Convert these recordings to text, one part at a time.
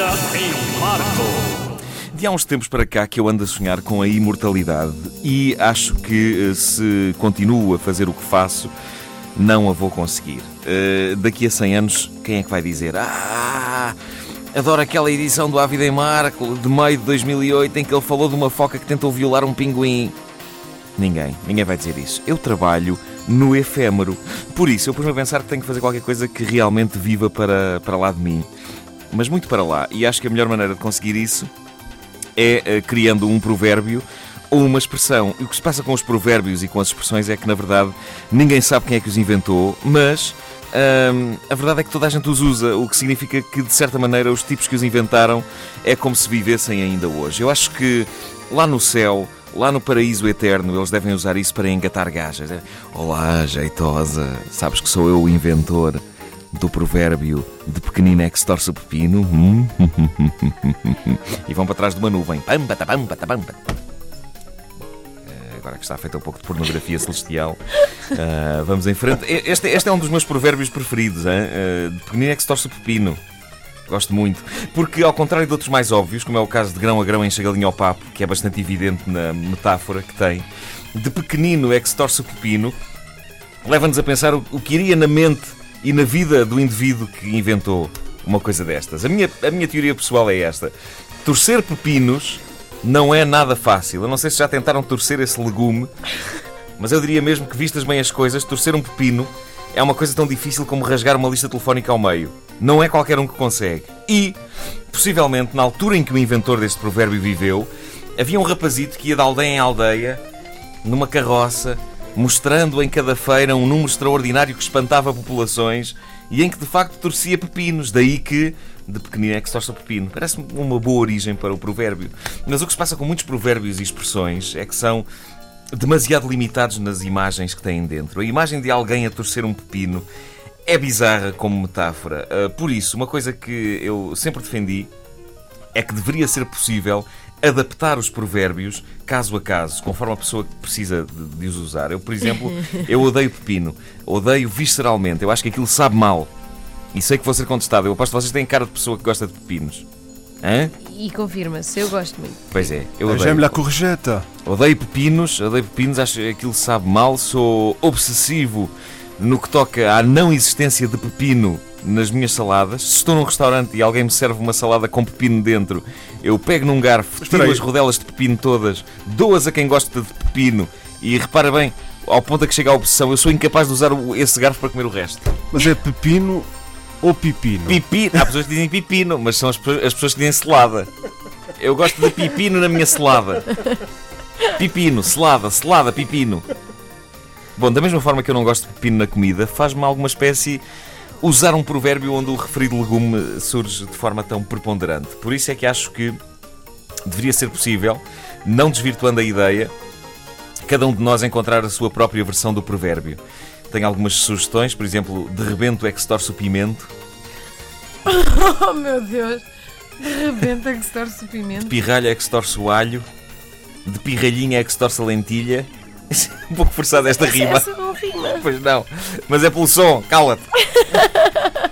Vida em Marco. De há uns tempos para cá que eu ando a sonhar com a imortalidade e acho que eh, se continuo a fazer o que faço, não a vou conseguir. Uh, daqui a 100 anos, quem é que vai dizer? Ah, adoro aquela edição do A Vida em Marco de maio de 2008 em que ele falou de uma foca que tentou violar um pinguim. Ninguém, ninguém vai dizer isso. Eu trabalho no efêmero. Por isso, eu pus-me a pensar que tenho que fazer qualquer coisa que realmente viva para, para lá de mim. Mas muito para lá. E acho que a melhor maneira de conseguir isso é uh, criando um provérbio ou uma expressão. E o que se passa com os provérbios e com as expressões é que, na verdade, ninguém sabe quem é que os inventou, mas a verdade é que toda a gente os usa, o que significa que, de certa maneira, os tipos que os inventaram é como se vivessem ainda hoje. Eu acho que lá no céu Lá no paraíso eterno, eles devem usar isso para engatar gajas. Olá, jeitosa, sabes que sou eu o inventor do provérbio de pequenina é que se torce o pepino? Hum? e vão para trás de uma nuvem. Pamba, pamba. Eh, agora que está feita um pouco de pornografia celestial, uh, vamos em frente. Este, este, é um dos meus provérbios preferidos. Hein? Uh, de pequenina é que se torce o pepino. Gosto muito. Porque, ao contrário de outros mais óbvios, como é o caso de grão a grão enche galinha ao papo, que é bastante evidente na metáfora que tem, de pequenino é que se torce o pepino, leva-nos a pensar o, o que iria na mente e na vida do indivíduo que inventou uma coisa destas. A minha, a minha teoria pessoal é esta: torcer pepinos não é nada fácil. Eu não sei se já tentaram torcer esse legume, mas eu diria mesmo que, vistas bem as coisas, torcer um pepino é uma coisa tão difícil como rasgar uma lista telefónica ao meio. Não é qualquer um que consegue. E, possivelmente, na altura em que o inventor deste provérbio viveu, havia um rapazito que ia de aldeia em aldeia, numa carroça, mostrando em cada feira um número extraordinário que espantava populações e em que de facto torcia pepinos. Daí que de pequenino é que se torce pepino. Parece-me uma boa origem para o provérbio. Mas o que se passa com muitos provérbios e expressões é que são demasiado limitados nas imagens que têm dentro. A imagem de alguém a torcer um pepino é bizarra como metáfora. Uh, por isso, uma coisa que eu sempre defendi é que deveria ser possível adaptar os provérbios caso a caso, conforme a pessoa que precisa de, de os usar. Eu, por exemplo, eu odeio pepino, odeio visceralmente, eu acho que aquilo sabe mal. E sei que vou ser contestado. Eu aposto que vocês têm cara de pessoa que gosta de pepinos. Hã? E confirma-se, eu gosto muito. Pois é, eu odeio. J'aime la courgette. Odeio pepinos, odeio pepinos, acho que aquilo sabe mal, sou obsessivo no que toca à não existência de pepino nas minhas saladas. Se estou num restaurante e alguém me serve uma salada com pepino dentro, eu pego num garfo, tiro as rodelas de pepino todas, dou-as a quem gosta de pepino e repara bem, ao ponto a que chega a obsessão, eu sou incapaz de usar esse garfo para comer o resto. Mas é pepino ou pepino? Pepino. Há pessoas que dizem pepino, mas são as, as pessoas que dizem selada. Eu gosto de pepino na minha selada. Pepino, selada, selada, pepino. Bom, da mesma forma que eu não gosto de pepino na comida, faz-me alguma espécie usar um provérbio onde o referido legume surge de forma tão preponderante. Por isso é que acho que deveria ser possível, não desvirtuando a ideia, cada um de nós encontrar a sua própria versão do provérbio. Tenho algumas sugestões, por exemplo, de rebento é que se torce o pimento. Oh meu Deus! De rebento é que se torce o pimento. De pirralha é que se torce o alho. De pirralhinha é que se torce a lentilha. um pouco forçada esta Essa, rima. essa não rima. Pois não. Mas é pelo som, cala-te.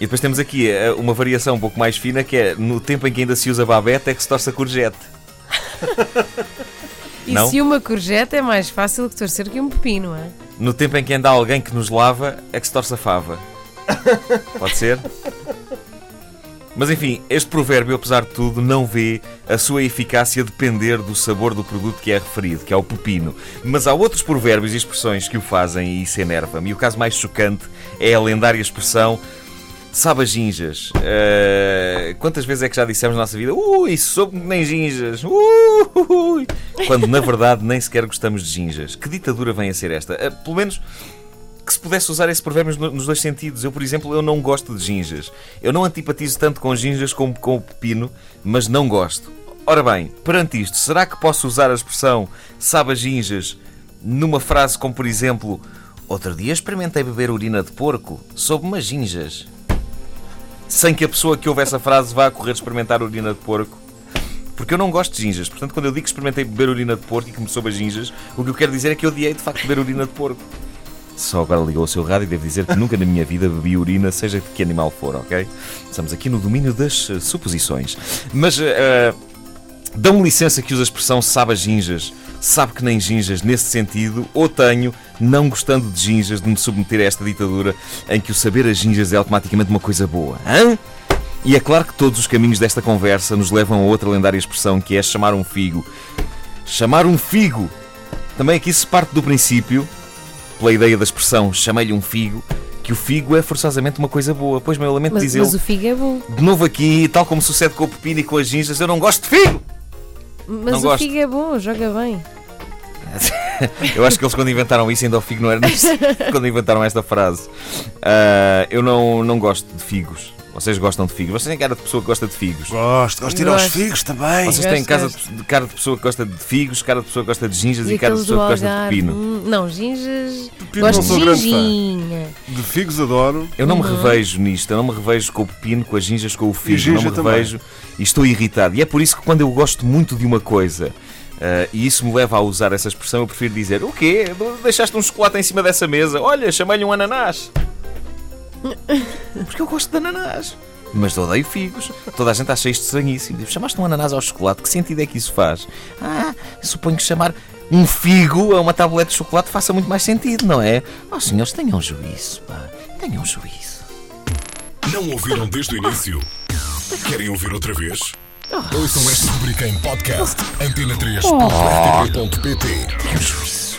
E depois temos aqui eh, uma variação um pouco mais fina que é no tempo em que ainda se usa babete é que se torce a courgette. E Não? se uma courgette é mais fácil que torcer que um pepino, é? No tempo em que ainda há alguém que nos lava é que se torce a fava. Pode ser? Mas enfim, este provérbio, apesar de tudo, não vê a sua eficácia depender do sabor do produto que é referido, que é o pepino. Mas há outros provérbios e expressões que o fazem e isso enerva-me. E o caso mais chocante é a lendária expressão sabe a ginjas. Uh, quantas vezes é que já dissemos na nossa vida ui, soube nem ginjas, ui, quando na verdade nem sequer gostamos de ginjas. Que ditadura vem a ser esta? Uh, pelo menos que se pudesse usar esse provérbio nos dois sentidos. Eu, por exemplo, eu não gosto de ginjas. Eu não antipatizo tanto com ginjas como com o pepino, mas não gosto. Ora bem, perante isto, será que posso usar a expressão sabe ginjas numa frase como, por exemplo, outro dia experimentei beber urina de porco, soube umas ginjas. Sem que a pessoa que ouve essa frase vá correr experimentar urina de porco. Porque eu não gosto de ginjas. Portanto, quando eu digo que experimentei beber urina de porco e que me soube a ginjas, o que eu quero dizer é que eu odiei de facto beber urina de porco. Só agora ligou o seu rádio e devo dizer que nunca na minha vida bebi urina, seja de que animal for, ok? Estamos aqui no domínio das eh, suposições. Mas uh, dão licença que usa a expressão sabe ginjas, sabe que nem ginjas nesse sentido, ou tenho, não gostando de ginjas, de me submeter a esta ditadura em que o saber a ginjas é automaticamente uma coisa boa. Hã? E é claro que todos os caminhos desta conversa nos levam a outra lendária expressão que é chamar um figo. Chamar um figo! Também aqui se parte do princípio, pela ideia da expressão chamei-lhe um figo, que o figo é forçosamente uma coisa boa. Pois, meu, eu lamento Mas, dizê-lo. mas o figo é bom. De novo aqui, tal como sucede com o pepino e com as ginjas, eu não gosto de figo! Mas Não o gosto. figo é bom, joga bem. Eu acho que eles quando inventaram isso ainda o figo não era nisto. quando inventaram esta frase. Ah, eu não, não gosto de figos. Vocês gostam de figos? Vocês têm cara de pessoa que gosta de figos. Gosto, gosto de ir aos Gosto. figos também. Vocês Gosto, têm casa de, cara de pessoa que gosta de figos, cara de pessoa que gosta de ginjas e, E cara de aqueles do pessoa que gosta de Algarve. pepino. Hum, Não, ginjas. Pepino Gosto não sou de grande fã. ginginha. De figos adoro. Eu não me Uhum. revejo nisto, eu não me revejo com o pepino, com as ginjas, com o figo. ginja não me também. revejo e estou irritado. E é por isso que quando eu gosto muito de uma coisa. ah, e isso me leva a usar essa expressão. Eu prefiro dizer: O quê? Deixaste um chocolate em cima dessa mesa? Olha, chamei-lhe um ananás. Porque eu gosto de ananás. Mas odeio figos. Toda a gente acha isto estranhíssimo. Diz, Chamaste um ananás ao chocolate, que sentido é que isso faz? Ah, suponho que chamar um figo a uma tablete de chocolate faça muito mais sentido, não é? Oh, senhores, tenham juízo, pá. Tenham juízo. Não ouviram desde o início? Querem ouvir outra vez? Ouçam esta rubrica em podcast. Antena3.rtp.pt Tenham juízo.